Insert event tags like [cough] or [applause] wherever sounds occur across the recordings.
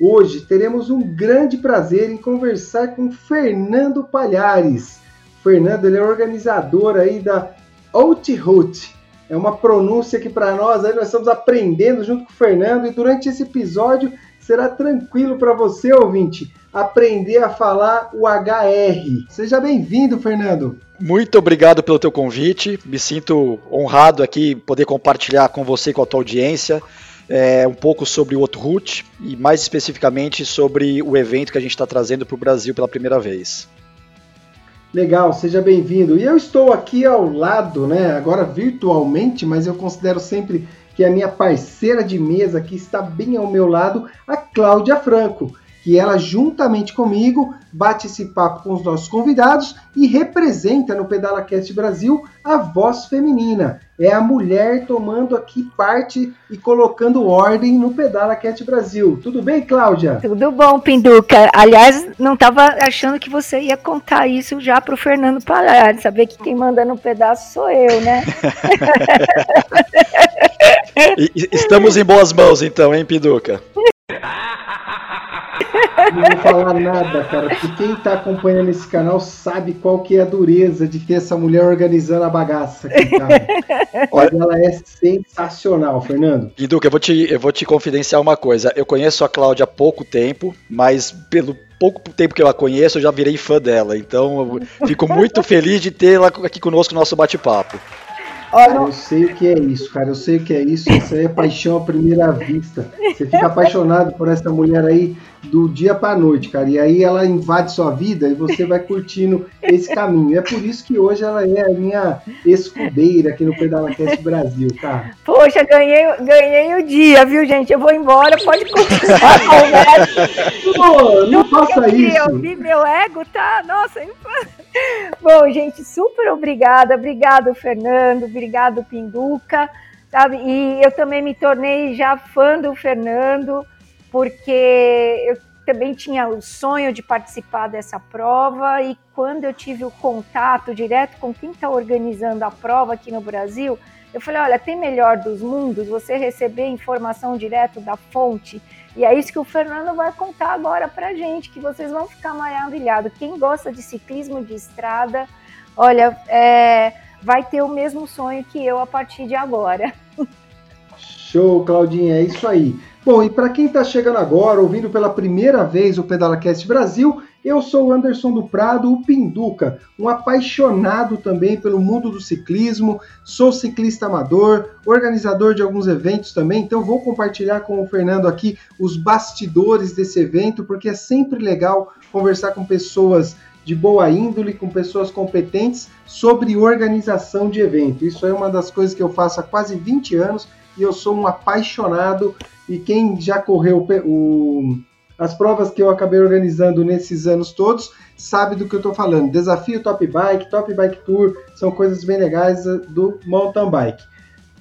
Hoje teremos um grande prazer em conversar com Fernando Palhares. Fernando ele é organizador aí da Outroute. É uma pronúncia que para nós aí nós estamos aprendendo junto com o Fernando e durante esse episódio será tranquilo para você, ouvinte, aprender a falar o HR. Seja bem-vindo, Fernando. Muito obrigado pelo teu convite. Me sinto honrado aqui poder compartilhar com você e com a tua audiência é, um pouco sobre o Outroute e mais especificamente sobre o evento que a gente está trazendo para o Brasil pela primeira vez. Legal, seja bem-vindo. E eu estou aqui ao lado, né? Agora virtualmente, mas eu considero sempre que é a minha parceira de mesa que está bem ao meu lado, a Cláudia Franco que ela, juntamente comigo, bate esse papo com os nossos convidados e representa no PedalaCast Brasil a voz feminina. É a mulher tomando aqui parte e colocando ordem no PedalaCast Brasil. Tudo bem, Cláudia? Tudo bom, Pinduca. Aliás, não estava achando que você ia contar isso já para o Fernando Palhares, saber que quem manda no pedaço sou eu, né? [laughs] Estamos em boas mãos, então, hein, Pinduca? [laughs] Não vou falar nada, cara, porque quem tá acompanhando esse canal sabe qual que é a dureza de ter essa mulher organizando a bagaça aqui, cara. [laughs] Olha, ela é sensacional, Fernando. Guiduca, eu vou te, eu vou te confidenciar uma coisa. Eu conheço a Cláudia há pouco tempo, mas pelo pouco tempo que eu a conheço, eu já virei fã dela. Então, eu fico muito feliz de tê-la aqui conosco no nosso bate-papo. Olha, eu sei o que é isso, cara. Eu sei o que é isso. Isso aí é paixão à primeira vista. Você fica apaixonado por essa mulher aí do dia para noite, cara. E aí ela invade sua vida e você vai curtindo esse caminho. É por isso que hoje ela é a minha escudeira aqui no PedalaCast Brasil, cara. Poxa, ganhei, ganhei o dia, viu, gente? Eu vou embora, pode continuar a conversa. Pô, não faça isso. Eu vi meu ego, tá? Nossa. Bom, gente, super obrigada. Obrigado, Fernando. Obrigado, Pinduca. Sabe? E eu também me tornei já fã do Fernando porque eu também tinha o sonho de participar dessa prova e quando eu tive o contato direto com quem está organizando a prova aqui no Brasil, eu falei, olha, tem melhor dos mundos você receber informação direto da fonte e é isso que o Fernando vai contar agora para gente, que vocês vão ficar maravilhados. Quem gosta de ciclismo de estrada, olha, é, vai ter o mesmo sonho que eu a partir de agora. Show, Claudinha, é isso aí. Bom, e para quem está chegando agora, ouvindo pela primeira vez o PedalaCast Brasil, eu sou o Anderson do Prado, o Pinduca, um apaixonado também pelo mundo do ciclismo, sou ciclista amador, organizador de alguns eventos também, então vou compartilhar com o Fernando aqui os bastidores desse evento, porque é sempre legal conversar com pessoas de boa índole, com pessoas competentes sobre organização de evento. Isso é uma das coisas que eu faço há quase 20 anos e eu sou um apaixonado e quem já correu o, as provas que eu acabei organizando nesses anos todos sabe do que eu estou falando. Desafio Top Bike, Top Bike Tour, são coisas bem legais eh, do mountain bike.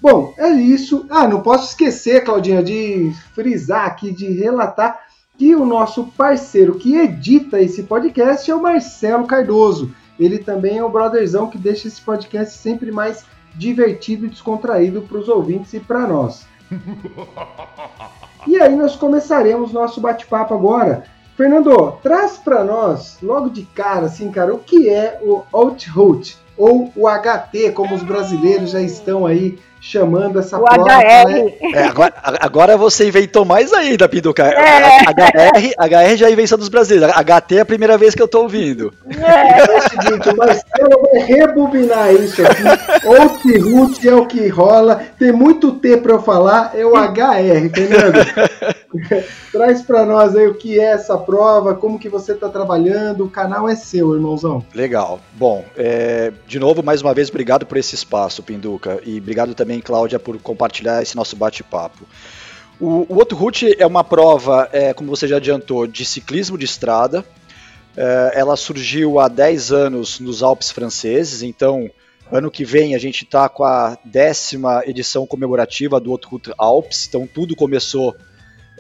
Bom, é isso. Ah, não posso esquecer, Claudinha, de frisar aqui, de relatar que o nosso parceiro que edita esse podcast é o Marcelo Cardoso. Ele também é o brotherzão que deixa esse podcast sempre mais divertido e descontraído para os ouvintes e para nós. [laughs] E aí nós começaremos nosso bate-papo agora. Fernando, traz para nós, logo de cara, assim, cara, o que é o Outroot, ou o HT, como os brasileiros já estão aí chamando essa o prova. HR. Né? É, agora, agora você inventou mais ainda, Pinduca. É. HR, HR já é invenção dos brasileiros. HT é a primeira vez que eu tô ouvindo. É, é o seguinte, o Marcelo vai rebobinar isso aqui. Outroot é o que rola. Tem muito T para eu falar, é o HR, Fernando. [laughs] Traz para nós aí o que é essa prova, como que você está trabalhando. O canal é seu, irmãozão. Legal. Bom, é, de novo, mais uma vez, obrigado por esse espaço, Pinduca. E obrigado também Cláudia, por compartilhar esse nosso bate-papo. O, o Outro Route é uma prova, é, como você já adiantou, de ciclismo de estrada. É, ela surgiu há 10 anos nos Alpes franceses, então ano que vem a gente está com a décima edição comemorativa do Outro Route Alpes, então tudo começou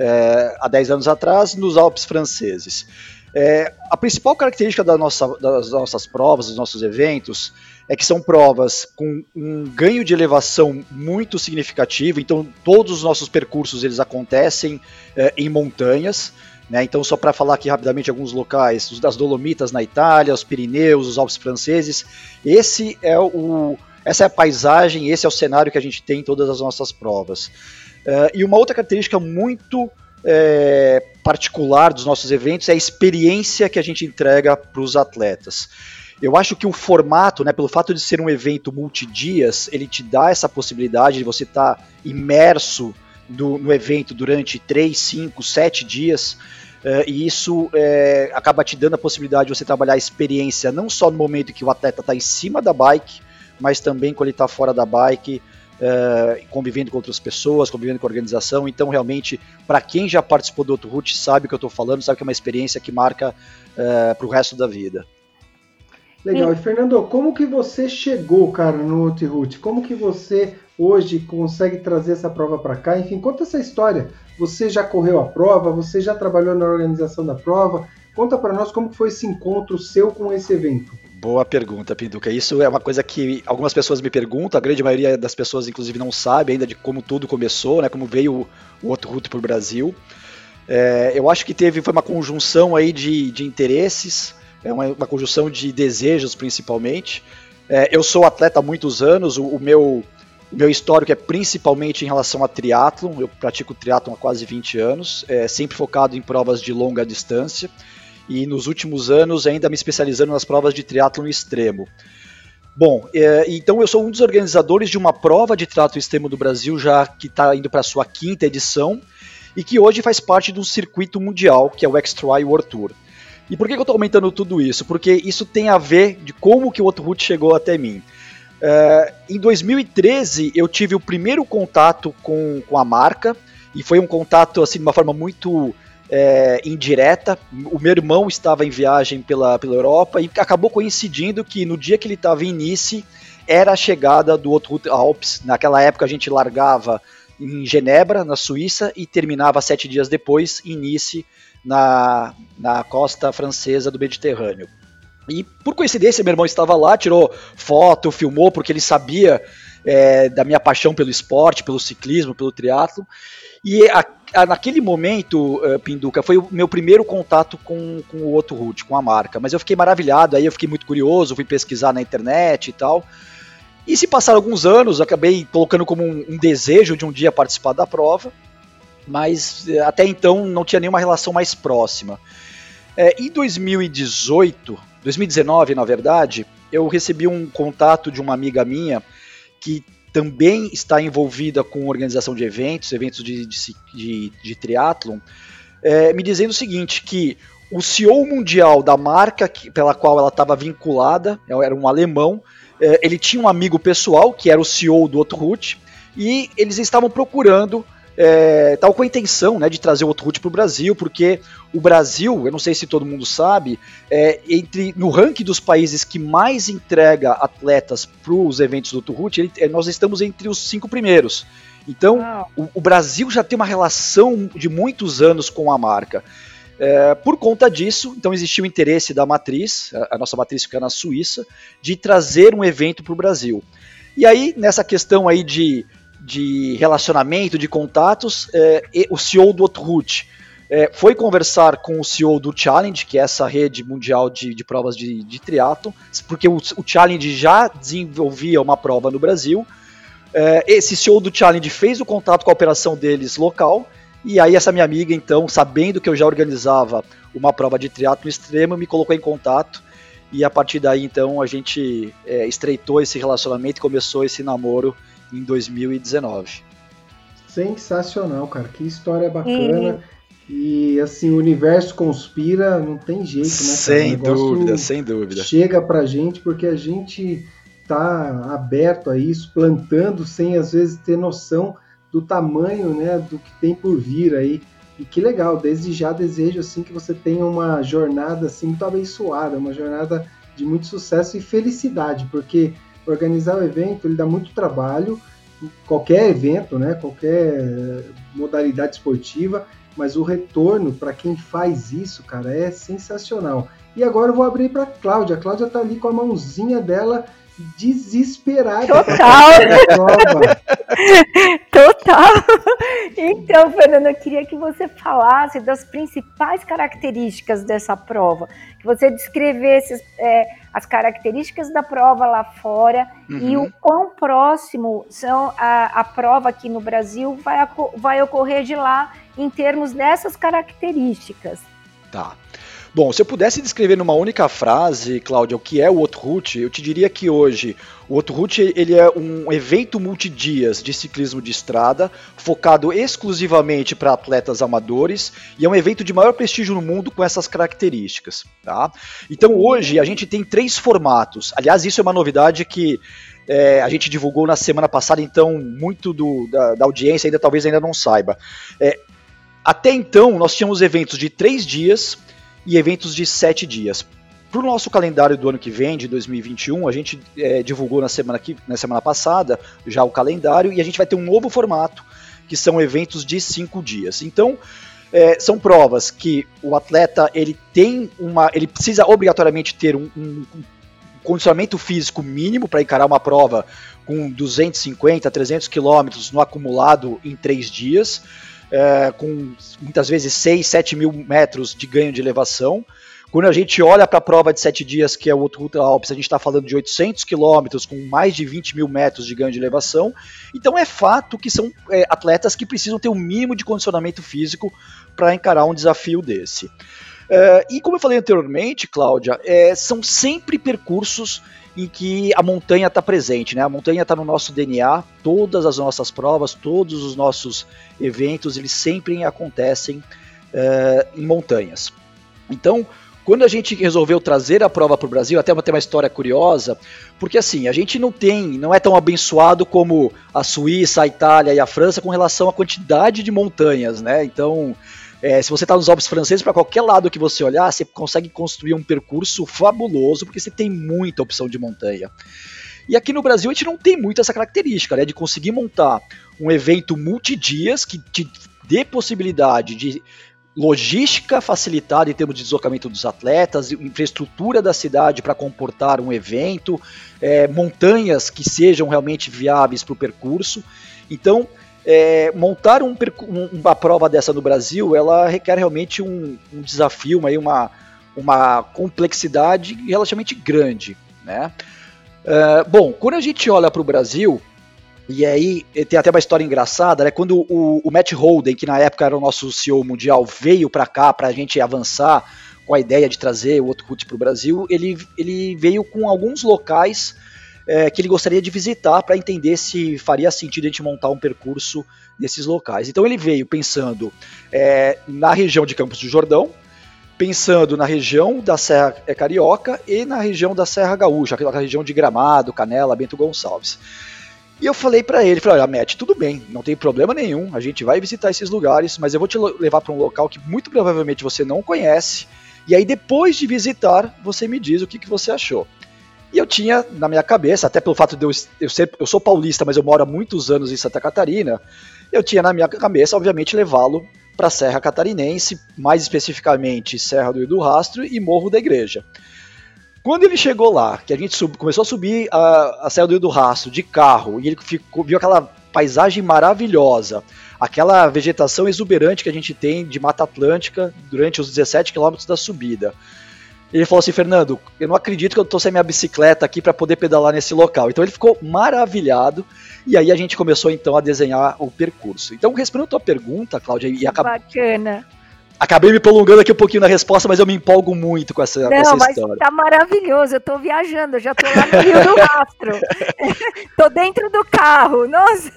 é, há 10 anos atrás nos Alpes franceses. É, a principal característica da nossa, das nossas provas, dos nossos eventos, é que são provas com um ganho de elevação muito significativo. Então, todos os nossos percursos eles acontecem é, em montanhas. Né? Então, só para falar aqui rapidamente alguns locais, os das Dolomitas na Itália, os Pirineus, os Alpes franceses. Esse é o, essa é a paisagem, esse é o cenário que a gente tem em todas as nossas provas. Uh, e uma outra característica muito é, particular dos nossos eventos é a experiência que a gente entrega para os atletas. Eu acho que o formato, né, pelo fato de ser um evento multidias, ele te dá essa possibilidade de você estar tá imerso do, no evento durante 3, 5, 7 dias. Uh, e isso é, acaba te dando a possibilidade de você trabalhar a experiência não só no momento que o atleta está em cima da bike, mas também quando ele está fora da bike, uh, convivendo com outras pessoas, convivendo com a organização. Então, realmente, para quem já participou do Outro Route, sabe o que eu estou falando, sabe que é uma experiência que marca uh, eh, para o resto da vida. Legal. E Fernando, como que você chegou, cara, no Outro Route? Como que você hoje consegue trazer essa prova para cá? Enfim, conta essa história. Você já correu a prova? Você já trabalhou na organização da prova? Conta para nós como foi esse encontro seu com esse evento. Boa pergunta, Pinduca. Isso é uma coisa que algumas pessoas me perguntam, a grande maioria das pessoas, inclusive, não sabe ainda de como tudo começou, né? Como veio o, outro route para o Brasil. É, eu acho que teve foi uma conjunção aí de, de interesses, é uma, uma conjunção de desejos principalmente. É, eu sou atleta há muitos anos, o, o, meu, meu histórico é principalmente em relação a triatlon, eu pratico triatlon há quase 20 anos, é, sempre focado em provas de longa distância e nos últimos anos ainda me especializando nas provas de triatlo extremo. Bom, é, então eu sou um dos organizadores de uma prova de triatlo extremo do Brasil, já que está indo para a sua quinta edição, e que hoje faz parte de um circuito mundial, que é o X-Tri World Tour. E por que, eu estou aumentando tudo isso? Porque isso tem a ver de como que o outro route chegou até mim. É, em 2013, eu tive o primeiro contato com, com a marca, e foi um contato assim de uma forma muito é, indireta. O meu irmão estava em viagem pela, pela Europa e acabou coincidindo que no dia que ele estava em Nice era a chegada do outro Alpes. Naquela época a gente largava em Genebra, na Suíça, e terminava sete dias depois em Nice, na, na costa francesa do Mediterrâneo. E por coincidência, meu irmão estava lá, tirou foto, filmou, porque ele sabia é, da minha paixão pelo esporte, pelo ciclismo, pelo triatlo. E a, naquele momento, uh, Pinduca, foi o meu primeiro contato com, com o Otto Root, com a marca. Mas eu fiquei maravilhado, aí eu fiquei muito curioso, fui pesquisar na internet e tal. E se passaram alguns anos, acabei colocando como um, um desejo de um dia participar da prova, mas uh, até então não tinha nenhuma relação mais próxima. É, em 2018, 2019 na verdade, eu recebi um contato de uma amiga minha que também está envolvida com organização de eventos, eventos de, de, de, de triatlon, é, me dizendo o seguinte, que o CEO mundial da marca que, pela qual ela estava vinculada, era um alemão, é, ele tinha um amigo pessoal, que era o CEO do Outro Route, e eles estavam procurando é, tal com a intenção né, de trazer o Outroot para o Brasil, porque o Brasil, eu não sei se todo mundo sabe, é, entre no ranking dos países que mais entrega atletas para os eventos do Outroot, é, nós estamos entre os cinco primeiros. Então, o, o, Brasil já tem uma relação de muitos anos com a marca. É, por conta disso, então existiu o interesse da matriz, a, a nossa matriz fica na Suíça, de trazer um evento para o Brasil. E aí, nessa questão aí de de relacionamento, de contatos, é, o CEO do Outroot é, foi conversar com o CEO do Challenge, que é essa rede mundial de, de provas de, de triatlo, porque o, o, Challenge já desenvolvia uma prova no Brasil. É, esse CEO do Challenge fez o contato com a operação deles local, e aí essa minha amiga, então, sabendo que eu já organizava uma prova de triatlo extremo, me colocou em contato, e a partir daí, então, a gente estreitou esse relacionamento e começou esse namoro em 2019. Sensacional, cara. Que história bacana. Uhum. E assim, o universo conspira, não tem jeito, né? Sem dúvida, sem dúvida. Chega pra gente porque a gente tá aberto a isso, plantando sem às vezes ter noção do tamanho, né, do que tem por vir aí. E que legal, desde já desejo assim que você tenha uma jornada assim muito abençoada, uma jornada de muito sucesso e felicidade, porque organizar o evento ele dá muito trabalho, qualquer evento, né, qualquer modalidade esportiva, mas o retorno para quem faz isso, cara, é sensacional. E agora eu vou abrir para Cláudia. A Cláudia tá ali com a mãozinha dela desesperada. Total. [laughs] Total. Então, Fernanda, eu queria que você falasse das principais características dessa prova, que você descrevesse é, as características da prova lá fora uhum. e o quão próximo são a, a prova aqui no Brasil vai, vai ocorrer de lá em termos dessas características. Tá. Bom, se eu pudesse descrever numa única frase, Cláudia, o que é o Outroute, eu te diria que hoje o Outroute ele é um evento multidias de ciclismo de estrada, focado exclusivamente para atletas amadores, e é um evento de maior prestígio no mundo com essas características. Tá? Então hoje a gente tem três formatos. Aliás, isso é uma novidade que é, a gente divulgou na semana passada, então muito do, da, da audiência ainda talvez ainda não saiba. É, até então, nós tínhamos eventos de três dias e eventos de sete dias. Para o nosso calendário do ano que vem, de 2021, a gente é, divulgou na semana, que, na semana passada já o calendário e a gente vai ter um novo formato, que são eventos de cinco dias. Então, é, são provas que o atleta ele tem uma, ele precisa obrigatoriamente ter um, um, um condicionamento físico mínimo para encarar uma prova com 250, 300 quilômetros no acumulado em três dias é, com muitas vezes 6, 7 mil metros de ganho de elevação. Quando a gente olha para a prova de 7 dias, que é o Ultra Alpes, a gente está falando de 800 quilômetros com mais de 20 mil metros de ganho de elevação. Então é fato que são é, atletas que precisam ter um mínimo de condicionamento físico para encarar um desafio desse. É, e como eu falei anteriormente, Cláudia, é, são sempre percursos em que a montanha está presente, né? A montanha está no nosso DNA, todas as nossas provas, todos os nossos eventos, eles sempre acontecem uh, em montanhas. Então, quando a gente resolveu trazer a prova para o Brasil, até tem uma história curiosa, porque assim, a gente não tem, não é tão abençoado como a Suíça, a Itália e a França com relação à quantidade de montanhas, né? Então, é, se você está nos Alpes franceses, para qualquer lado que você olhar, você consegue construir um percurso fabuloso, porque você tem muita opção de montanha. E aqui no Brasil a gente não tem muito essa característica, né, de conseguir montar um evento multidias que te dê possibilidade de logística facilitada em termos de deslocamento dos atletas, infraestrutura da cidade para comportar um evento, é, montanhas que sejam realmente viáveis para o percurso. Então, é, montar um, uma prova dessa no Brasil, ela requer realmente um, um desafio, uma, uma, uma complexidade relativamente grande, né? Uh, bom, quando a gente olha para o Brasil, e aí tem até uma história engraçada, né? Quando o, o Matt Holden, que na época era o nosso CEO mundial, veio para cá para a gente avançar com a ideia de trazer o outro para o Brasil, ele, ele veio com alguns locais é, que ele gostaria de visitar para entender se faria sentido a gente montar um percurso nesses locais. Então ele veio pensando é, na região de Campos do Jordão, pensando na região da Serra é, Carioca e na região da Serra Gaúcha, aquela região de Gramado, Canela, Bento Gonçalves. E eu falei para ele, falei, olha, Matt, tudo bem, não tem problema nenhum, a gente vai visitar esses lugares, mas eu vou te levar para um local que muito provavelmente você não conhece, e aí depois de visitar, você me diz o que, que você achou. E eu tinha na minha cabeça, até pelo fato de eu, eu ser, eu sou paulista, mas eu moro há muitos anos em Santa Catarina, eu tinha na minha cabeça, obviamente, levá-lo para a Serra Catarinense, mais especificamente Serra do Rio do Rastro e Morro da Igreja. Quando ele chegou lá, que a gente sub, começou a subir a, a Serra do Rio do Rastro de carro, e ele ficou, viu aquela paisagem maravilhosa, aquela vegetação exuberante que a gente tem de Mata Atlântica durante os 17 quilômetros da subida. Ele falou assim, Fernando, eu não acredito que eu tô sem minha bicicleta aqui para poder pedalar nesse local. Então ele ficou maravilhado e aí a gente começou então a desenhar o percurso. Então respondendo a tua pergunta, Cláudia, e acabou. Bacana. Acabei me prolongando aqui um pouquinho na resposta, mas eu me empolgo muito com essa, Não, com essa mas história. Tá maravilhoso, eu tô viajando, eu já tô lá no Rio do Rastro. [laughs] tô dentro do carro, nossa.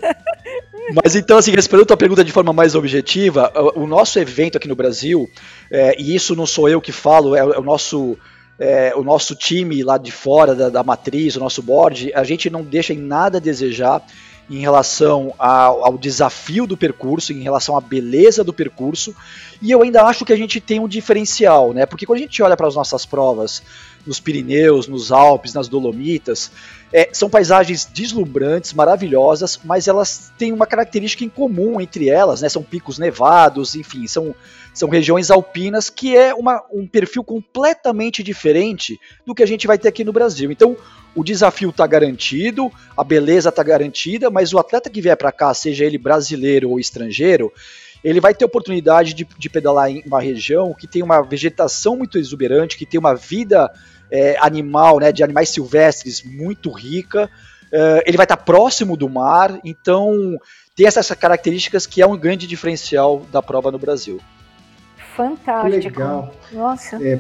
Mas então, assim, respondendo a tua pergunta de forma mais objetiva, o, o nosso evento aqui no Brasil, é, e isso não sou eu que falo, é, é o nosso. É, o nosso time lá de fora da, da matriz, o nosso board, a gente não deixa em nada a desejar em relação ao, ao, desafio do percurso, em relação à beleza do percurso, e eu ainda acho que a gente tem um diferencial, né? Porque quando a gente olha para as nossas provas nos Pirineus, nos Alpes, nas Dolomitas, é, são paisagens deslumbrantes, maravilhosas, mas elas têm uma característica em comum entre elas, né? São picos nevados, enfim, são, são regiões alpinas que é uma, um perfil completamente diferente do que a gente vai ter aqui no Brasil. Então, o desafio está garantido, a beleza está garantida, mas o atleta que vier para cá, seja ele brasileiro ou estrangeiro, ele vai ter oportunidade de, de, pedalar em uma região que tem uma vegetação muito exuberante, que tem uma vida é, animal, né, de animais silvestres muito rica. É, ele vai estar tá próximo do mar, então tem essas características que é um grande diferencial da prova no Brasil. Fantástico. Que legal. Nossa. É,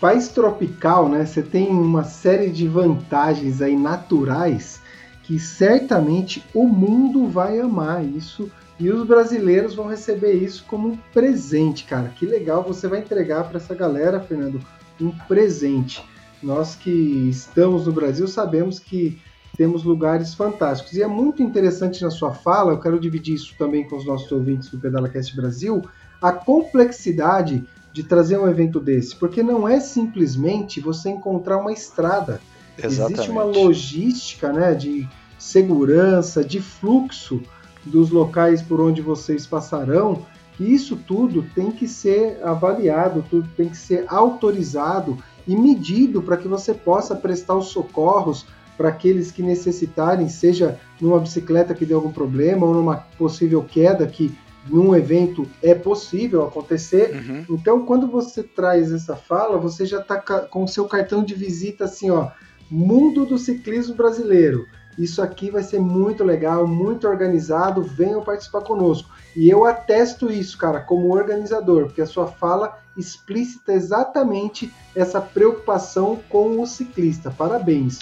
País tropical, né? Você tem uma série de vantagens aí naturais que certamente o mundo vai amar isso e os brasileiros vão receber isso como um presente, cara. Que legal você vai entregar para essa galera, Fernando, um presente. Nós que estamos no Brasil sabemos que temos lugares fantásticos. E é muito interessante na sua fala, eu quero dividir isso também com os nossos ouvintes do PedalaCast Brasil, a complexidade de trazer um evento desse, porque não é simplesmente você encontrar uma estrada. Exatamente. Existe uma logística né, de segurança, de fluxo dos locais por onde vocês passarão, e isso tudo tem que ser avaliado, tudo tem que ser autorizado e medido para que você possa prestar os socorros para aqueles que necessitarem, seja numa bicicleta que deu algum problema ou numa possível queda que num evento é possível acontecer. Uhum. Então, quando você traz essa fala, você já está com o seu cartão de visita assim, ó, mundo do ciclismo brasileiro. Isso aqui vai ser muito legal, muito organizado. Venham participar conosco. E eu atesto isso, cara, como organizador, porque a sua fala explícita exatamente essa preocupação com o ciclista. Parabéns.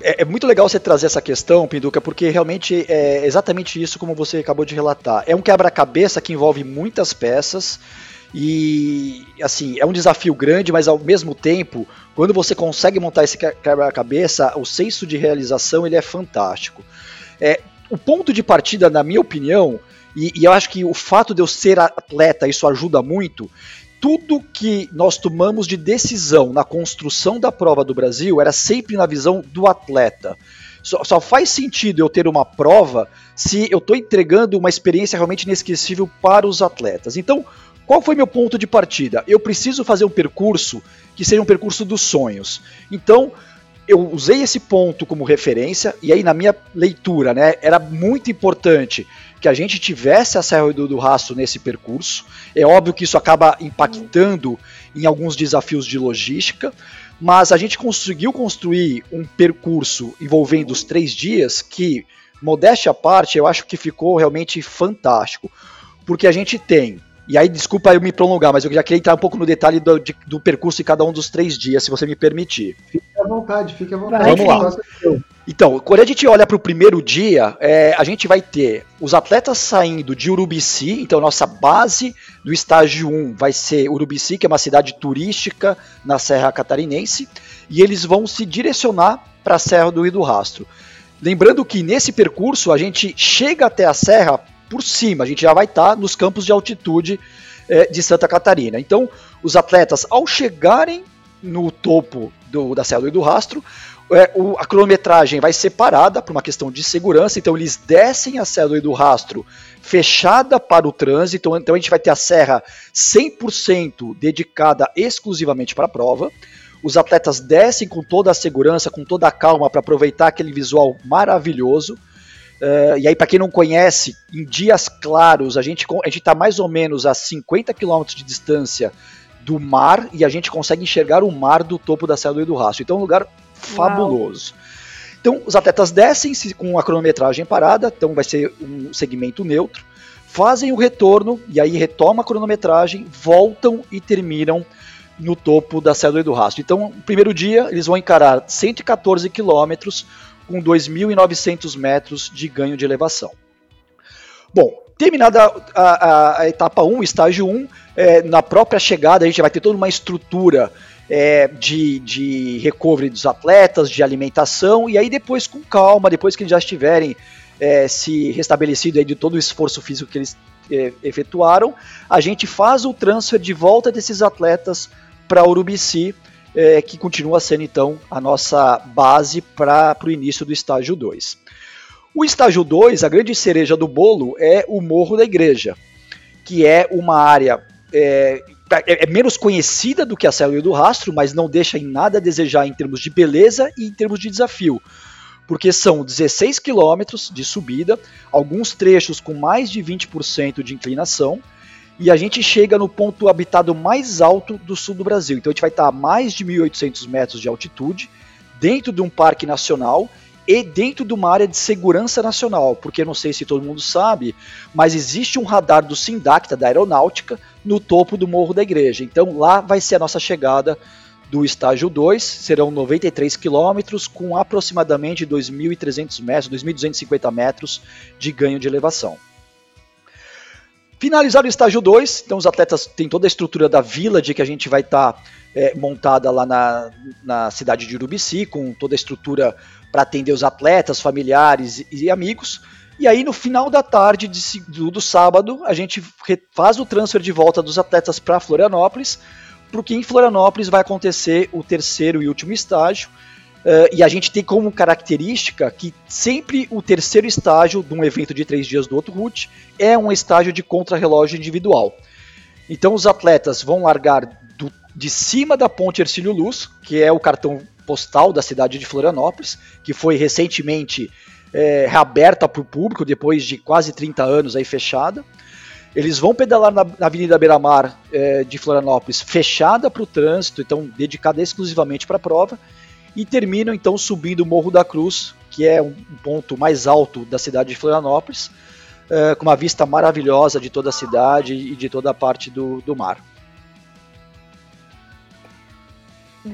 É, é, muito legal você trazer essa questão, Pinduca, porque realmente é exatamente isso como você acabou de relatar. É um quebra-cabeça que envolve muitas peças e, assim, é um desafio grande, mas ao mesmo tempo, quando você consegue montar esse quebra-cabeça, o senso de realização ele é fantástico. É, o ponto de partida, na minha opinião, e, e eu acho que o fato de eu ser atleta, isso ajuda muito, tudo que nós tomamos de decisão na construção da prova do Brasil era sempre na visão do atleta. Só, só faz sentido eu ter uma prova se eu estou entregando uma experiência realmente inesquecível para os atletas. Então, qual foi meu ponto de partida? Eu preciso fazer um percurso que seja um percurso dos sonhos. Então, eu usei esse ponto como referência, e aí na minha leitura, né, era muito importante que a gente tivesse a Serra do, do Rastro nesse percurso. É óbvio que isso acaba impactando em alguns desafios de logística, mas a gente conseguiu construir um percurso envolvendo os três dias que, modéstia à parte, eu acho que ficou realmente fantástico. Porque a gente tem e aí, desculpa eu me prolongar, mas eu já queria entrar um pouco no detalhe do, de, do percurso de cada um dos três dias, se você me permitir. Fique à vontade, fique à vontade. Vamos lá. Então, quando a gente olha para o primeiro dia, é, a gente vai ter os atletas saindo de Urubici, então nossa base do estágio 1 vai ser Urubici, que é uma cidade turística na Serra Catarinense, e eles vão se direcionar para a Serra do Rio do Rastro. Lembrando que nesse percurso a gente chega até a serra por cima, a gente já vai estar tá nos campos de altitude é, de Santa Catarina. Então, os atletas, ao chegarem no topo do, da Serra do Rastro, é, o, a cronometragem vai ser parada por uma questão de segurança, então eles descem a Serra do Rastro fechada para o trânsito, então a gente vai ter a serra 100% dedicada exclusivamente para a prova. Os atletas descem com toda a segurança, com toda a calma para aproveitar aquele visual maravilhoso. Uh, e aí, para quem não conhece, em dias claros, a gente a está mais ou menos a 50 km de distância do mar e a gente consegue enxergar o mar do topo da Serra do do Rastro. Então é um lugar fabuloso. Uau. Então, os atletas descem com a cronometragem parada, então vai ser um segmento neutro, fazem o retorno e aí retoma a cronometragem, voltam e terminam no topo da Serra do do Rastro. Então, no primeiro dia, eles vão encarar 114 quilômetros com 2.900 metros de ganho de elevação. Bom, terminada a, a, a etapa 1, estágio 1, é, na própria chegada a gente vai ter toda uma estrutura é, de, de recovery dos atletas, de alimentação, e aí depois com calma, depois que eles já estiverem é, se restabelecido de todo o esforço físico que eles é, efetuaram, a gente faz o transfer de volta desses atletas para Urubici, é, que continua sendo então a nossa base para o início do estágio 2. O estágio 2, a grande cereja do bolo, é o Morro da Igreja, que é uma área é, é, é menos conhecida do que a Célula do Rastro, mas não deixa em nada a desejar em termos de beleza e em termos de desafio. Porque são 16 quilômetros de subida, alguns trechos com mais de 20% de inclinação, e a gente chega no ponto habitado mais alto do sul do Brasil. Então a gente vai estar a mais de 1.800 metros de altitude, dentro de um parque nacional e dentro de uma área de segurança nacional, porque não sei se todo mundo sabe, mas existe um radar do Sindacta, da Aeronáutica, no topo do Morro da Igreja. Então lá vai ser a nossa chegada do estágio 2, serão 93 quilômetros com aproximadamente 2.300 metros, 2.250 metros de ganho de elevação. Finalizado o estágio 2, então os atletas têm toda a estrutura da Village que a gente vai estar tá, é, montada lá na, na cidade de Urubici, com toda a estrutura para atender os atletas, familiares e, amigos. E aí no final da tarde de, do, do sábado, a gente faz o transfer de volta dos atletas para Florianópolis, porque em Florianópolis vai acontecer o terceiro e último estágio, Uh, e a gente tem como característica que sempre o terceiro estágio de um evento de três dias do outro route é um estágio de contrarrelógio individual. Então os atletas vão largar do, de cima da ponte Ercílio Luz, que é o cartão postal da cidade de Florianópolis, que foi recentemente é, reaberta para o público depois de quase 30 anos aí fechada. Eles vão pedalar na, na Avenida Beira-Mar é, de Florianópolis, fechada para o trânsito, então dedicada exclusivamente para a prova e terminam então subindo o Morro da Cruz, que é um ponto mais alto da cidade de Florianópolis, uh, com uma vista maravilhosa de toda a cidade e de toda a parte do, do mar.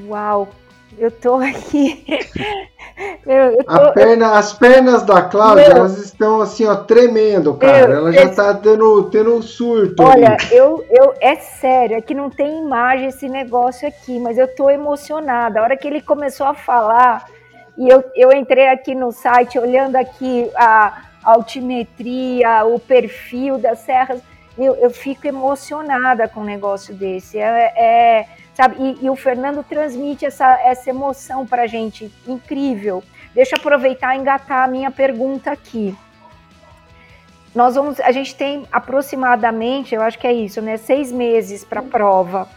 Uau, eu tô aqui [laughs] Meu, tô... perna, as pernas da Cláudia, Meu... elas estão assim, ó, tremendo, cara. Meu, Ela já esse... tá tendo, tendo um surto. Olha, eu, eu, é sério, é que não tem imagem esse negócio aqui, mas eu tô emocionada. A hora que ele começou a falar, e eu, eu entrei aqui no site, olhando aqui a altimetria, o perfil das serras, eu, eu fico emocionada com um negócio desse. é, é sabe? E, e, o Fernando transmite essa, essa emoção para a gente, incrível. Deixa eu aproveitar e engatar a minha pergunta aqui. Nós vamos, a gente tem aproximadamente, eu acho que é isso, né? Seis meses para a prova.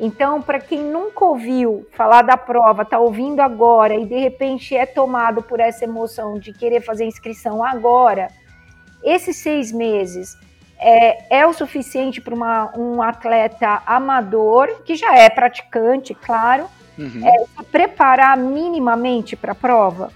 Então, para quem nunca ouviu falar da prova, está ouvindo agora e de repente é tomado por essa emoção de querer fazer inscrição agora, esses seis meses é, é o suficiente para um atleta amador, que já é praticante, claro, uhum. é, preparar minimamente para a prova?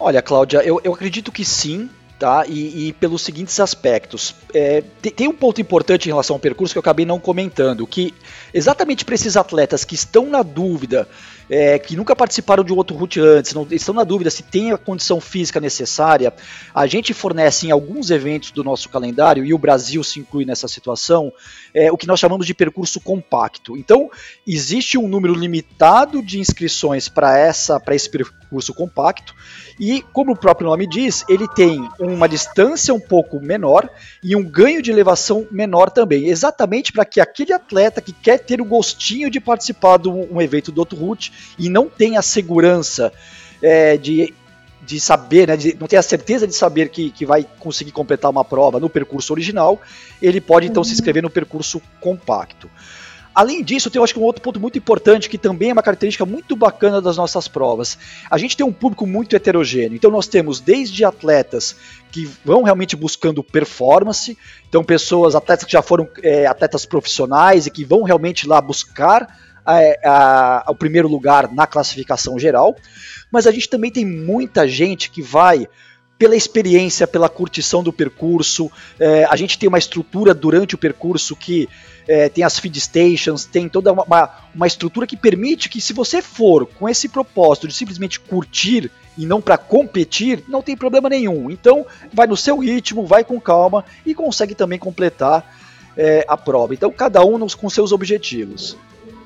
Olha, Cláudia, eu, eu acredito que sim, tá? E, e pelos seguintes aspectos. É, tem, tem, um ponto importante em relação ao percurso que eu acabei não comentando, que exatamente para esses atletas que estão na dúvida é, que nunca participaram de um outro route antes, não, estão na dúvida se tem a condição física necessária, a gente fornece em alguns eventos do nosso calendário, e o Brasil se inclui nessa situação, é, o que nós chamamos de percurso compacto. Então, existe um número limitado de inscrições para esse percurso compacto, e como o próprio nome diz, ele tem uma distância um pouco menor e um ganho de elevação menor também, exatamente para que aquele atleta que quer ter o gostinho de participar de um, um evento do outro route e não tem a segurança é, de, de saber, né, de, não tem a certeza de saber que, que vai conseguir completar uma prova no percurso original, ele pode então uhum. se inscrever no percurso compacto. Além disso, tem eu acho que um outro ponto muito importante que também é uma característica muito bacana das nossas provas. A gente tem um público muito heterogêneo. Então nós temos desde atletas que vão realmente buscando performance, então pessoas, atletas que já foram é, atletas profissionais e que vão realmente lá buscar a, a, o primeiro lugar na classificação geral, mas a gente também tem muita gente que vai pela experiência, pela curtição do percurso. É, a gente tem uma estrutura durante o percurso que é, tem as feed stations, tem toda uma, uma, uma, estrutura que permite que, se você for com esse propósito de simplesmente curtir e não para competir, não tem problema nenhum. Então, vai no seu ritmo, vai com calma e consegue também completar é, a prova. Então, cada um com seus objetivos.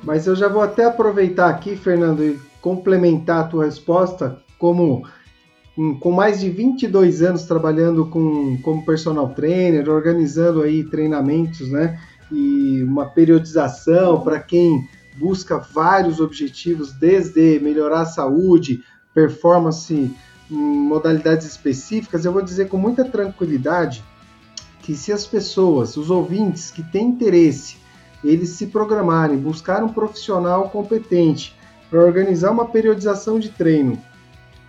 Mas eu já vou até aproveitar aqui, Fernando, e complementar a tua resposta, como com mais de 22 anos trabalhando com, como personal trainer, organizando aí treinamentos, né? E uma periodização para quem busca vários objetivos, desde melhorar a saúde, performance modalidades específicas, eu vou dizer com muita tranquilidade que se as pessoas, os ouvintes que têm interesse, eles se programarem, buscar um profissional competente para organizar uma periodização de treino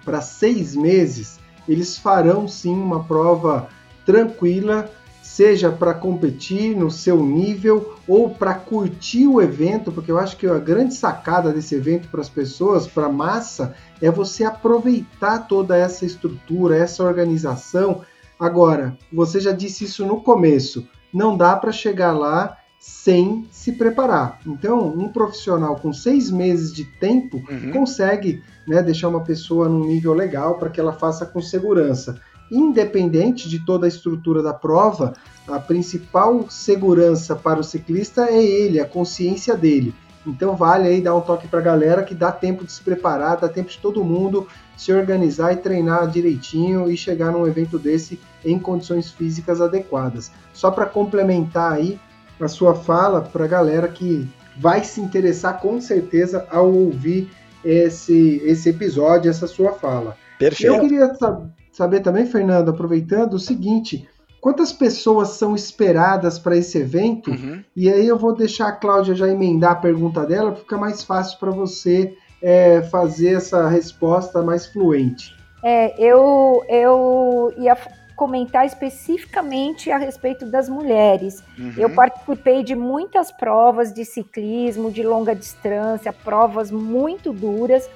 para seis meses, eles farão sim uma prova tranquila, seja para competir no seu nível ou para curtir o evento, porque eu acho que a grande sacada desse evento para as pessoas, para a massa, é você aproveitar toda essa estrutura, essa organização. Agora, você já disse isso no começo, não dá para chegar lá sem se preparar. Então, um profissional com seis meses de tempo uhum. consegue né, deixar uma pessoa num nível legal para que ela faça com segurança. Independente de toda a estrutura da prova, a principal segurança para o ciclista é ele, a consciência dele. Então vale aí dar um toque para a galera que dá tempo de se preparar, dá tempo de todo mundo se organizar e treinar direitinho e chegar num evento desse em condições físicas adequadas. Só para complementar aí, a sua fala para a galera que vai se interessar com certeza ao ouvir esse, esse episódio, essa sua fala. Perfeito. Eu queria saber também, Fernando, aproveitando o seguinte: quantas pessoas são esperadas para esse evento? Uhum. E aí eu vou deixar a Cláudia já emendar a pergunta dela, para ficar mais fácil para você é, fazer essa resposta mais fluente. É, eu, eu ia comentar especificamente a respeito das mulheres. Uhum. Eu participei de muitas provas de ciclismo, de longa distância, provas muito duras,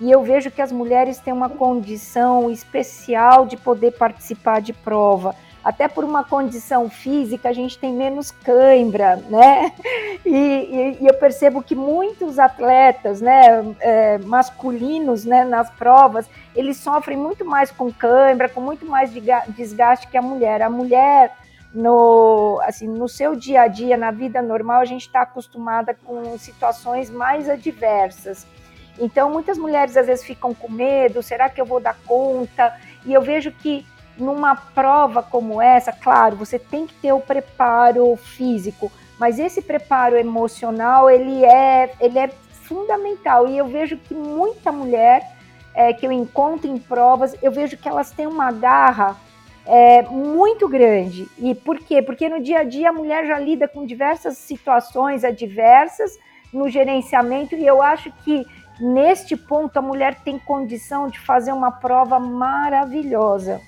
e eu vejo que as mulheres têm uma condição especial de poder participar de prova até por uma condição física, a gente tem menos cãibra, né? E, e, e eu percebo que muitos atletas, né, é, masculinos, né, nas provas, eles sofrem muito mais com cãibra, com muito mais desgaste que a mulher. A mulher, no, assim, no seu dia a dia, na vida normal, a gente está acostumada com situações mais adversas. Então, muitas mulheres às vezes ficam com medo: será que eu vou dar conta? E eu vejo que numa prova como essa, claro, você tem que ter o preparo físico, mas esse preparo emocional ele é, ele é fundamental. E eu vejo que muita mulher é, que eu encontro em provas, eu vejo que elas têm uma garra é, muito grande. E por quê? Porque no dia a dia a mulher já lida com diversas situações adversas no gerenciamento, e eu acho que neste ponto a mulher tem condição de fazer uma prova maravilhosa.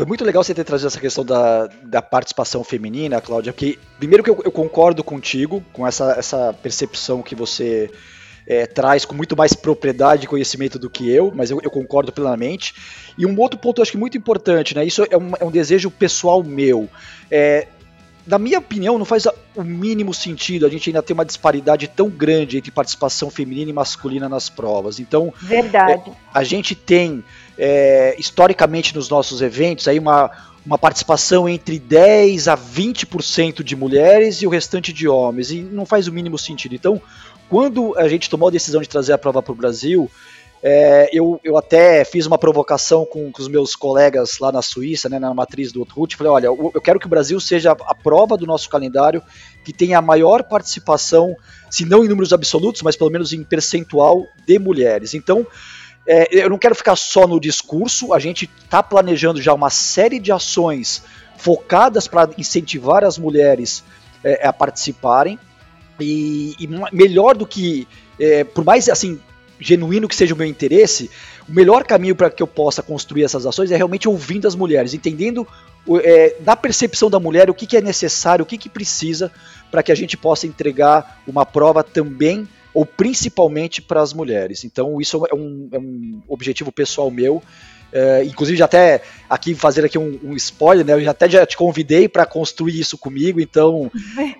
Foi muito legal você ter trazido essa questão da, da participação feminina, Cláudia, porque primeiro que eu, eu concordo contigo, com essa, essa percepção que você é, traz com muito mais propriedade e conhecimento do que eu, mas eu, eu, concordo plenamente. E um outro ponto eu acho que muito importante, né? Isso é um, é um desejo pessoal meu. É, na minha opinião, não faz o mínimo sentido a gente ainda ter uma disparidade tão grande entre participação feminina e masculina nas provas. Então, verdade. É, a gente tem é, historicamente nos nossos eventos aí uma, uma participação entre 10 a 20% de mulheres e o restante de homens, e não faz o mínimo sentido. Então, quando a gente tomou a decisão de trazer a prova para o Brasil, é, eu, eu até fiz uma provocação com, com, os meus colegas lá na Suíça, né, na matriz do Outroot, falei, olha, eu, quero que o Brasil seja a prova do nosso calendário que tenha a maior participação, se não em números absolutos, mas pelo menos em percentual de mulheres. Então, é, eu não quero ficar só no discurso, a gente está planejando já uma série de ações focadas para incentivar as mulheres é, a participarem. E, e melhor do que, é, por mais assim genuíno que seja o meu interesse, o melhor caminho para que eu possa construir essas ações é realmente ouvindo as mulheres, entendendo é, da percepção da mulher o que, que é necessário, o que, que precisa para que a gente possa entregar uma prova também ou principalmente para as mulheres. Então isso é um, é um objetivo pessoal meu. É, inclusive já até aqui fazer aqui um, um, spoiler, né? Eu já até já te convidei para construir isso comigo, então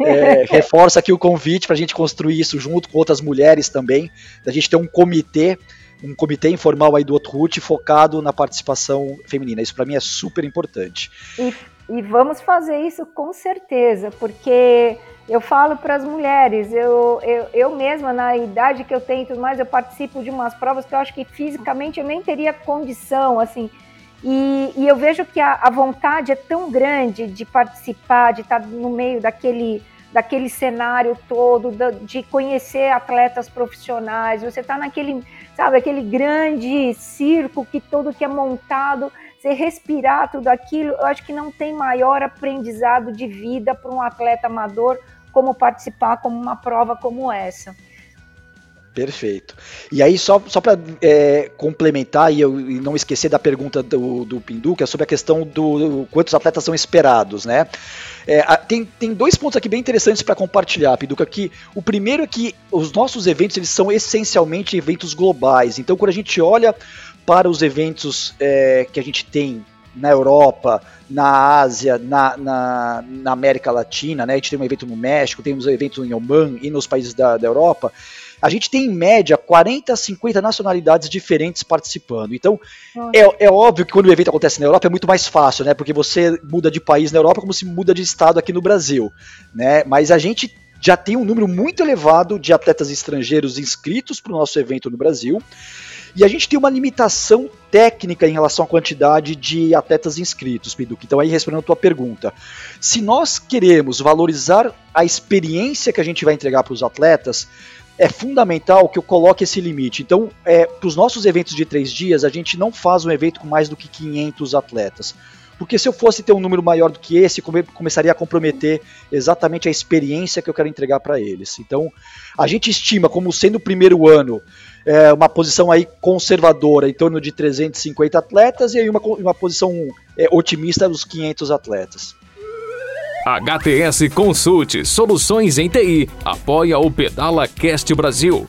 é, [laughs] reforça aqui o convite para a gente construir isso junto com outras mulheres também, da gente ter um comitê, um comitê informal aí do Outroot focado na participação feminina. Isso para mim é super importante. E, e vamos fazer isso com certeza, porque eu falo para as mulheres, eu, eu, eu mesma, na idade que eu tenho tudo mais, eu participo de umas provas que eu acho que fisicamente eu nem teria condição, assim. E, e eu vejo que a, a, vontade é tão grande de participar, de estar no meio daquele, daquele cenário todo, de conhecer atletas profissionais. Você está naquele, sabe, aquele grande circo que todo que é montado você respirar tudo aquilo, eu acho que não tem maior aprendizado de vida para um atleta amador como participar como uma prova como essa. Perfeito. E aí, só, só para é, complementar e, eu, e não esquecer da pergunta do, do Pinduca sobre a questão do, do quantos atletas são esperados, né? É, tem, tem dois pontos aqui bem interessantes para compartilhar, Pinduca. Que o primeiro é que os nossos eventos eles são essencialmente eventos globais. Então, quando a gente olha para os eventos é, que a gente tem na Europa, na Ásia, na, na, na, América Latina, né? A gente tem um evento no México, temos um evento em Oman e nos países da, da Europa. A gente tem em média 40 a 50 nacionalidades diferentes participando. Então, é, é óbvio que quando o evento acontece na Europa é muito mais fácil, né? Porque você muda de país na Europa como se muda de estado aqui no Brasil, né? Mas a gente já tem um número muito elevado de atletas estrangeiros inscritos para o nosso evento no Brasil. E a gente tem uma limitação técnica em relação à quantidade de atletas inscritos, Piduque. Então, aí respondendo a tua pergunta, se nós queremos valorizar a experiência que a gente vai entregar para os atletas, é fundamental que eu coloque esse limite. Então, é, para os nossos eventos de três dias, a gente não faz um evento com mais do que 500 atletas. Porque se eu fosse ter um número maior do que esse, come, começaria a comprometer exatamente a experiência que eu quero entregar para eles. Então, a gente estima como sendo o primeiro ano é, uma posição aí conservadora, em torno de 350 atletas, e aí uma, uma posição é, otimista dos 500 atletas. HTS Consulte Soluções em TI apoia o Pedala Cast Brasil.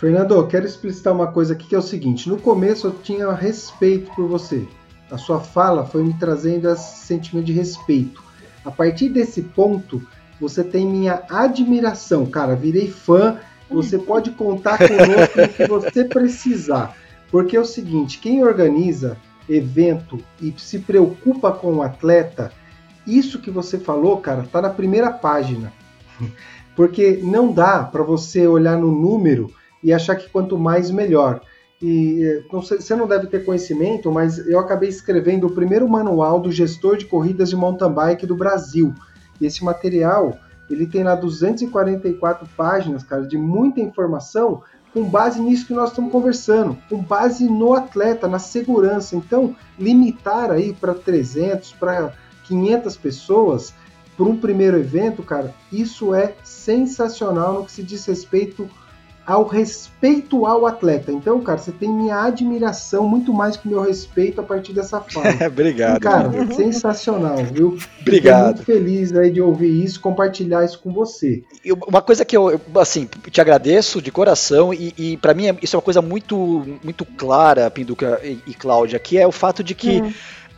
Fernando, quero explicitar uma coisa aqui que é o seguinte: no começo eu tinha respeito por você. A sua fala foi me trazendo esse sentimento de respeito. A partir desse ponto, você tem minha admiração, cara. Virei fã. Você pode contar conosco o que você precisar. Porque é o seguinte: quem organiza evento e se preocupa com o atleta, isso que você falou, cara, tá na primeira página. [laughs] Porque não dá para você olhar no número e achar que quanto mais melhor. E não sei, você não deve ter conhecimento, mas eu acabei escrevendo o primeiro manual do gestor de corridas de mountain bike do Brasil. E esse material, ele tem lá 244 páginas, cara, de muita informação com base nisso que nós estamos conversando, com base no atleta, na segurança. Então, limitar aí para 300, para 500 pessoas para um primeiro evento, cara, isso é sensacional no que se diz respeito ao respeito ao atleta. Então, cara, você tem minha admiração muito mais que meu respeito a partir dessa [laughs] fala. Obrigado. E, cara, sensacional, viu? Obrigado. Fiquei muito feliz aí de ouvir isso, compartilhar isso com você. E uma coisa que eu, assim, te agradeço de coração e, e para mim isso é uma coisa muito, muito clara, Pinduca e, e Cláudia, que é o fato de que hum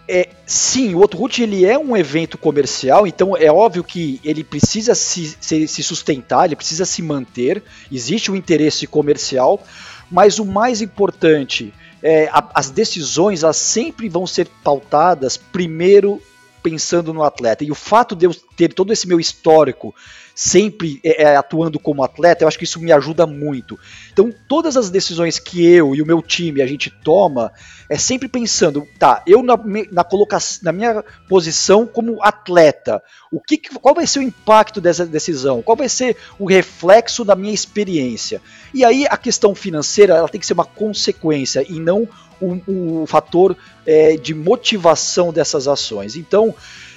é, sim, o Outroot ele é um evento comercial, então é óbvio que ele precisa se, se, se sustentar, ele precisa se manter, existe um interesse comercial, mas o mais importante, é, a, as decisões elas sempre vão ser pautadas primeiro pensando no atleta. E o fato de eu ter todo esse meu histórico sempre é, é, atuando como atleta, eu acho que isso me ajuda muito. Então, todas as decisões que eu e o meu time a gente toma é sempre pensando, tá, eu na, na colocação, na minha posição como atleta, o que, qual vai ser o impacto dessa decisão? Qual vai ser o reflexo da minha experiência? E aí a questão financeira ela tem que ser uma consequência e não o, fator é, de motivação dessas ações. Então,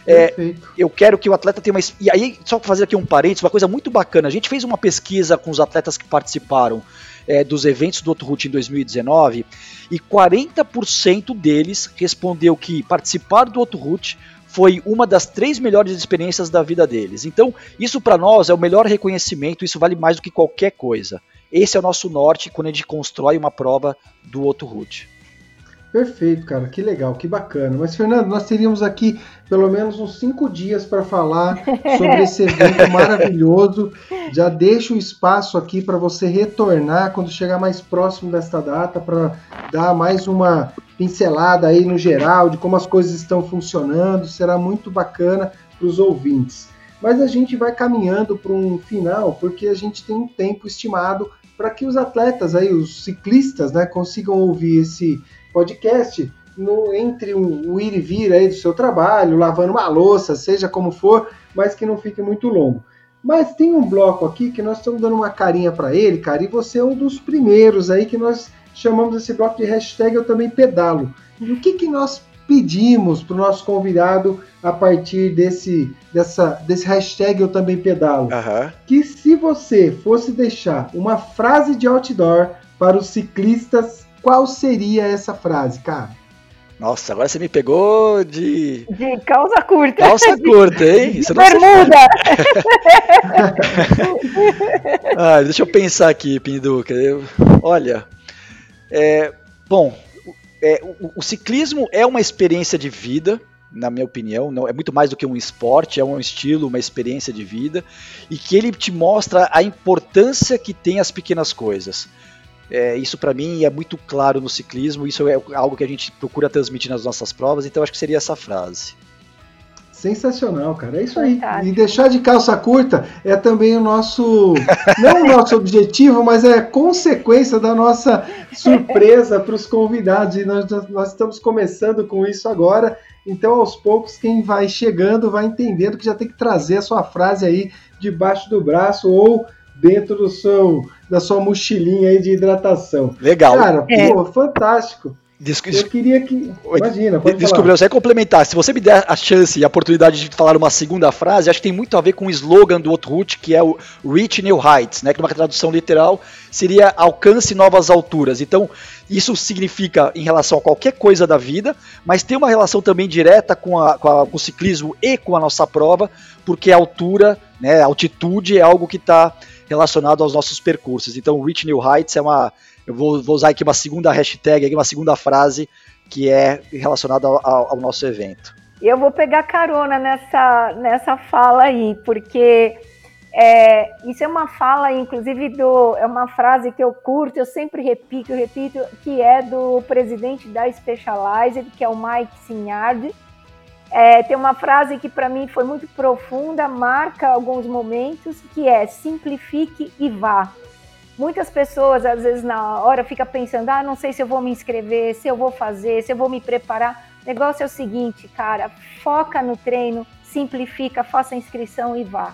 É, eu quero que o atleta tenha uma. E aí, só para fazer aqui um parênteses, uma coisa muito bacana. A gente fez uma pesquisa com os atletas que participaram é, dos eventos do Route em 2019 e 40% deles respondeu que participar do Route foi uma das três melhores experiências da vida deles. Então, isso para nós é o melhor reconhecimento, isso vale mais do que qualquer coisa. Esse é o nosso norte quando a gente constrói uma prova do Route. Perfeito, cara, que legal, que bacana. Mas, Fernando, nós teríamos aqui pelo menos uns cinco dias para falar sobre esse [laughs] evento maravilhoso. Já deixo o espaço aqui para você retornar quando chegar mais próximo desta data, para dar mais uma pincelada aí no geral de como as coisas estão funcionando. Será muito bacana para os ouvintes. Mas a gente vai caminhando para um final, porque a gente tem um tempo estimado para que os atletas aí, os ciclistas, né, consigam ouvir esse podcast no, entre o, o ir e vir aí do seu trabalho, lavando uma louça, seja como for, mas que não fique muito longo. Mas tem um bloco aqui que nós estamos dando uma carinha para ele, cara, e você é um dos primeiros aí que nós chamamos esse bloco de hashtag Eu Também Pedalo. E o que, que nós pedimos para o nosso convidado a partir desse, dessa, desse hashtag Eu Também Pedalo? Uhum. Que se você fosse deixar uma frase de outdoor para os ciclistas qual seria essa frase, cara? Nossa, agora você me pegou de. De calça curta. Calça [laughs] curta, hein? Isso Bermuda! [laughs] ah, deixa eu pensar aqui, Pinduca. Eu... Olha, é... bom, é, o, o, ciclismo é uma experiência de vida, na minha opinião, não é muito mais do que um esporte, é um estilo, uma experiência de vida, e que ele te mostra a importância que tem as pequenas coisas. É, isso para mim é muito claro no ciclismo, isso é algo que a gente procura transmitir nas nossas provas, então acho que seria essa frase. Sensacional, cara. É isso aí. E deixar de calça curta é também o nosso. Não o nosso objetivo, mas é consequência da nossa surpresa para os convidados. E nós, nós estamos começando com isso agora. Então, aos poucos, quem vai chegando vai entendendo que já tem que trazer a sua frase aí debaixo do braço ou dentro do seu, da sua mochilinha aí de hidratação. Legal. Cara, é. pô, fantástico. Desco... Eu queria que. Imagina, pode Desculpa, eu só complementar. Se você me der a chance e a oportunidade de falar uma segunda frase, acho que tem muito a ver com o slogan do outro root, que é o Reach New Heights, né? Que numa tradução literal seria alcance novas alturas. Então, isso significa em relação a qualquer coisa da vida, mas tem uma relação também direta com, a, com, a, com o ciclismo e com a nossa prova, porque a altura, né, a altitude é algo que está relacionado aos nossos percursos. Então, Reach New Heights é uma. Eu vou, vou usar aqui uma segunda hashtag, uma segunda frase que é relacionada ao, ao nosso evento. Eu vou pegar carona nessa, nessa fala aí, porque é, isso é uma fala, inclusive, do, é uma frase que eu curto, eu sempre repito, repito, que é do presidente da Specialized, que é o Mike Signard, é, tem uma frase que para mim foi muito profunda, marca alguns momentos, que é simplifique e vá. Muitas pessoas, às vezes, na hora, fica pensando, ah, não sei se eu vou me inscrever, se eu vou fazer, se eu vou me preparar. O negócio é o seguinte, cara, foca no treino, simplifica, faça a inscrição e vá.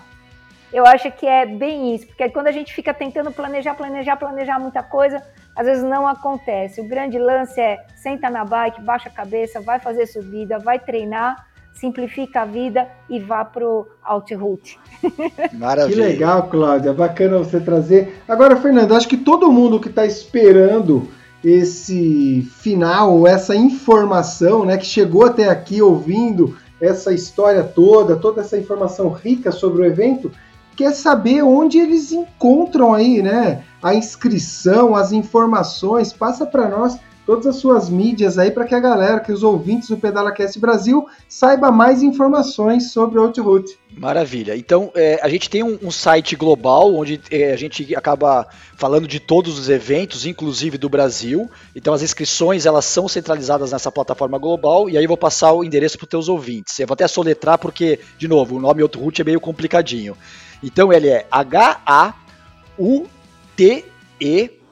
Eu acho que é bem isso, porque quando a gente fica tentando planejar, planejar, planejar muita coisa, às vezes não acontece. O grande lance é senta na bike, baixa a cabeça, vai fazer subida, vai treinar simplifica a vida e vá para o Outroute. [laughs] Maravilha. Que legal, Cláudia. Bacana você trazer. Agora, Fernando, acho que todo mundo que está esperando esse final, essa informação, né, que chegou até aqui ouvindo essa história toda, toda essa informação rica sobre o evento, quer saber onde eles encontram aí, né, a inscrição, as informações. Passa para nós todas as suas mídias aí para que a galera, que os ouvintes do PedalaCast Brasil saiba mais informações sobre o Outroute. Maravilha. Então, é, a gente tem um, um site global onde é, a gente acaba falando de todos os eventos, inclusive do Brasil. Então, as inscrições elas são centralizadas nessa plataforma global e aí vou passar o endereço para os teus ouvintes. Eu vou até soletrar porque, de novo, o nome Outroute é meio complicadinho. Então, ele é H-A-U-T-E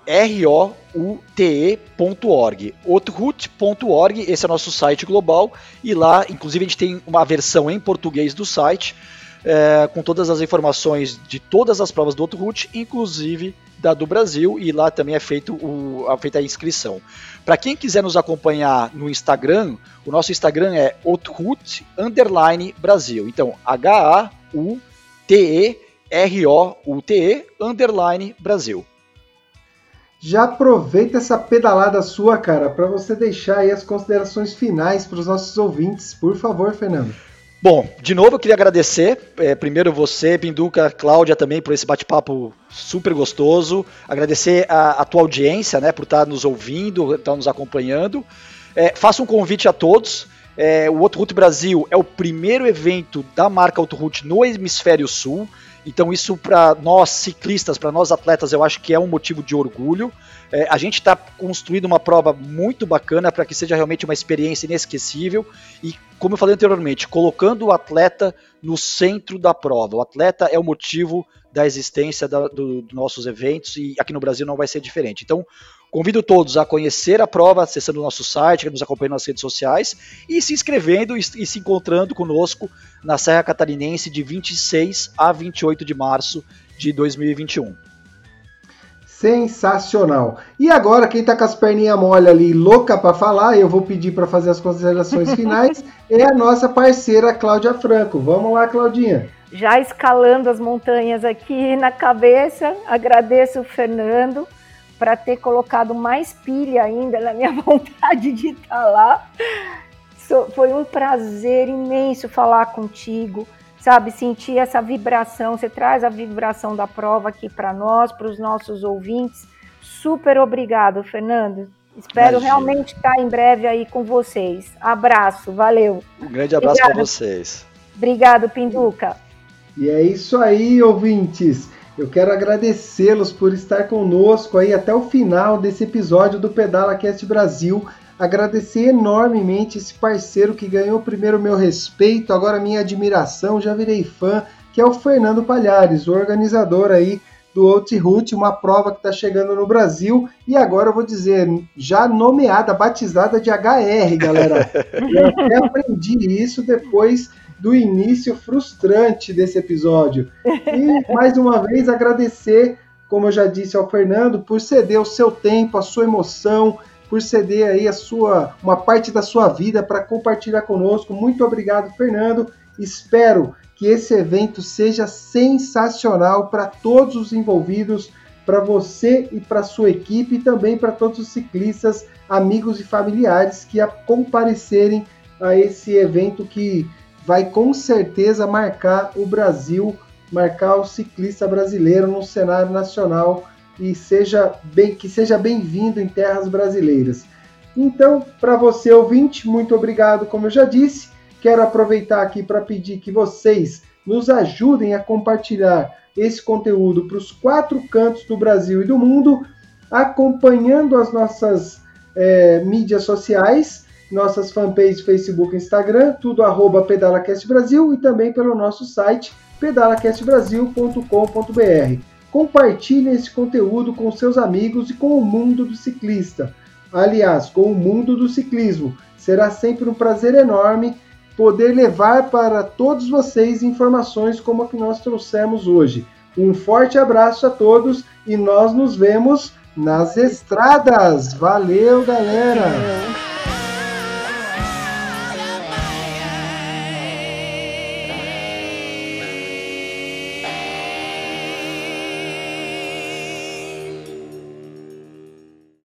R-O-U-T-E.org. Outroot.org, esse é o nosso site global, e lá, inclusive, a gente tem uma versão em português do site, é, com todas as informações de todas as provas do Outroot, inclusive da, do Brasil e lá também é feito o, a, feita a inscrição. Para quem quiser nos acompanhar no Instagram, o nosso Instagram é underline Brasil. Então, H-A-U-T-E-R-O-U-T-E underline Brasil. Já aproveita essa pedalada sua, cara, para você deixar aí as considerações finais para os nossos ouvintes. Por favor, Fernando. Bom, de novo eu queria agradecer, é, primeiro você, Pinduca, Cláudia também por esse bate-papo super gostoso, agradecer a, a, tua audiência, né, por estar nos ouvindo, estar nos acompanhando. É, faço um convite a todos, é, o Outro Route Brasil é o primeiro evento da marca Outro Route no hemisfério sul, então isso para nós ciclistas, para nós atletas, eu acho que é um motivo de orgulho. É, a gente está construindo uma prova muito bacana para que seja realmente uma experiência inesquecível e, como eu falei anteriormente, colocando o atleta no centro da prova. O atleta é o motivo da existência do, dos nossos eventos e aqui no Brasil não vai ser diferente. Então, Convido todos a conhecer a prova acessando o nosso site, nos acompanhando nas redes sociais e se inscrevendo e, se encontrando conosco na Serra Catarinense de 26 a 28 de março de 2021. Sensacional. E agora, quem tá com as perninhas mole ali, louca para falar, eu vou pedir para fazer as considerações finais, [laughs] é a nossa parceira Cláudia Franco. Vamos lá, Claudinha. Já escalando as montanhas aqui na cabeça, agradeço o Fernando para ter colocado mais pilha ainda na minha [laughs] vontade de estar lá. Foi um prazer imenso falar contigo, sabe? Sentir essa vibração. Você traz a vibração da prova aqui para nós, para os nossos ouvintes. Super obrigado, Fernando. Espero Imagina. realmente estar em breve aí com vocês. Abraço, valeu. Um grande abraço para vocês. Obrigado, Pinduca. E é isso aí, ouvintes. Eu quero agradecê-los por estar conosco aí até o final desse episódio do Pedala Cast Brasil. Agradecer enormemente esse parceiro que ganhou primeiro meu respeito, agora minha admiração, já virei fã, que é o Fernando Palhares, o organizador aí do Outroute, uma prova que está chegando no Brasil e agora eu vou dizer, já nomeada, batizada de HR, galera. [laughs] eu até aprendi isso depois do início frustrante desse episódio. E [laughs] mais uma vez agradecer, como eu já disse ao Fernando, por ceder o seu tempo, a sua emoção, por ceder aí a sua uma parte da sua vida para compartilhar conosco. Muito obrigado, Fernando. Espero que esse evento seja sensacional para todos os envolvidos, para você e para sua equipe e também para todos os ciclistas, amigos e familiares que a comparecerem a esse evento que vai com certeza marcar o Brasil, marcar o ciclista brasileiro no cenário nacional e seja bem que seja bem-vindo em terras brasileiras. Então, para você ouvinte, muito obrigado, como eu já disse. Quero aproveitar aqui para pedir que vocês nos ajudem a compartilhar esse conteúdo para os quatro cantos do Brasil e do mundo, acompanhando as nossas é, mídias sociais nossas fanpages Facebook e Instagram, tudo arroba PedalaCast Brasil e também pelo nosso site pedalacastbrasil.com.br. Compartilhe esse conteúdo com seus amigos e com o mundo do ciclista. Aliás, com o mundo do ciclismo. Será sempre um prazer enorme poder levar para todos vocês informações como a que nós trouxemos hoje. Um forte abraço a todos e nós nos vemos nas estradas. Valeu, galera!